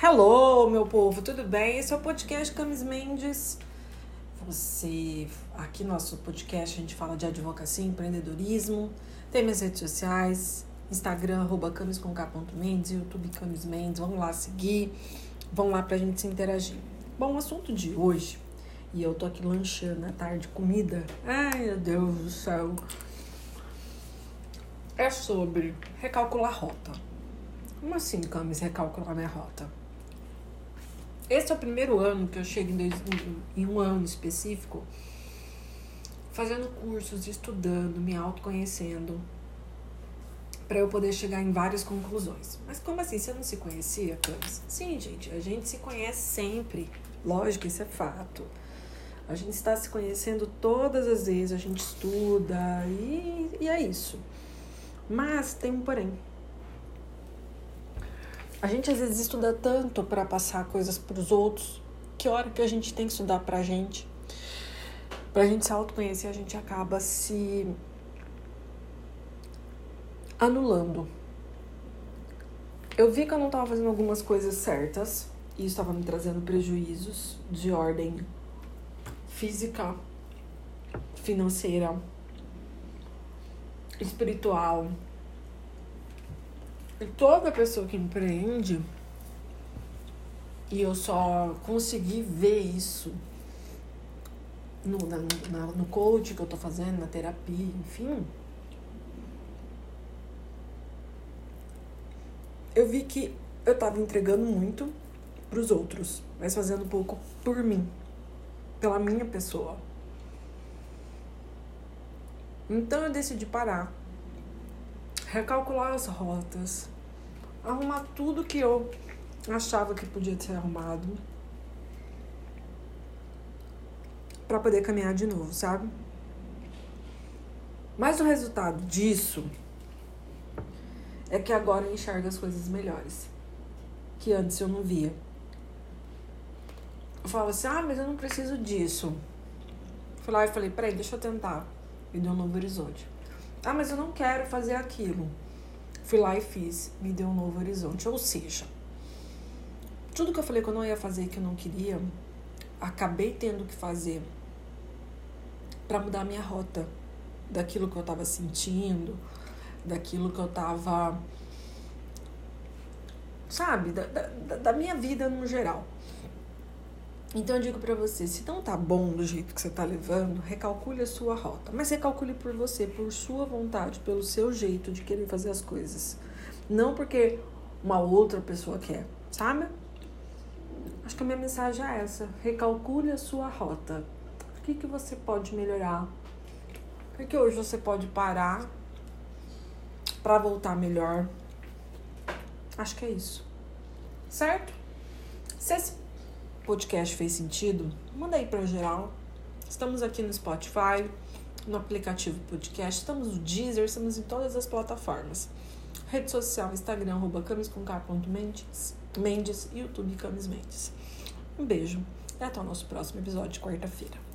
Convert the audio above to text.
Hello, meu povo, tudo bem? Esse é o podcast Camis Mendes. Você, aqui no nosso podcast, a gente fala de advocacia, empreendedorismo. Tem minhas redes sociais, Instagram, arroba camis.k.mendes, YouTube Camis Mendes. Vamos lá seguir, vamos lá pra gente se interagir. Bom, o assunto de hoje, e eu tô aqui lanchando à tarde comida. Ai, meu Deus do céu. É sobre recalcular rota. Como assim, Camis, recalcular minha rota? Esse é o primeiro ano que eu chego em, em um ano específico, fazendo cursos, estudando, me autoconhecendo, para eu poder chegar em várias conclusões. Mas como assim? Você não se conhecia, Camis? Sim, gente, a gente se conhece sempre. Lógico, isso é fato. A gente está se conhecendo todas as vezes, a gente estuda e, e é isso. Mas tem um porém. A gente às vezes estuda tanto para passar coisas para os outros, que hora que a gente tem que estudar para a gente, para a gente se autoconhecer, a gente acaba se anulando. Eu vi que eu não estava fazendo algumas coisas certas e estava me trazendo prejuízos de ordem física, financeira, espiritual, e toda pessoa que empreende, e eu só consegui ver isso no, na, na, no coach que eu tô fazendo, na terapia, enfim. Eu vi que eu tava entregando muito pros outros, mas fazendo pouco por mim, pela minha pessoa. Então eu decidi parar recalcular as rotas, arrumar tudo que eu achava que podia ser arrumado para poder caminhar de novo, sabe? Mas o resultado disso é que agora eu enxergo as coisas melhores que antes eu não via. Eu falo assim, ah, mas eu não preciso disso. Fui lá e falei, peraí, deixa eu tentar. Me deu um novo horizonte. Ah, mas eu não quero fazer aquilo. Fui lá e fiz, me deu um novo horizonte. Ou seja, tudo que eu falei que eu não ia fazer que eu não queria, acabei tendo que fazer para mudar minha rota daquilo que eu tava sentindo, daquilo que eu tava. Sabe, da, da, da minha vida no geral. Então eu digo para você, se não tá bom do jeito que você tá levando, recalcule a sua rota. Mas recalcule por você, por sua vontade, pelo seu jeito de querer fazer as coisas. Não porque uma outra pessoa quer, sabe? Acho que a minha mensagem é essa. Recalcule a sua rota. O que, que você pode melhorar? O que hoje você pode parar para voltar melhor? Acho que é isso. Certo? Se podcast fez sentido, manda aí para geral. Estamos aqui no Spotify, no aplicativo podcast, estamos no Deezer, estamos em todas as plataformas. Rede social, Instagram, arroba camis.k.mendes, Mendes, YouTube Camis Mendes. Um beijo e até o nosso próximo episódio de quarta-feira.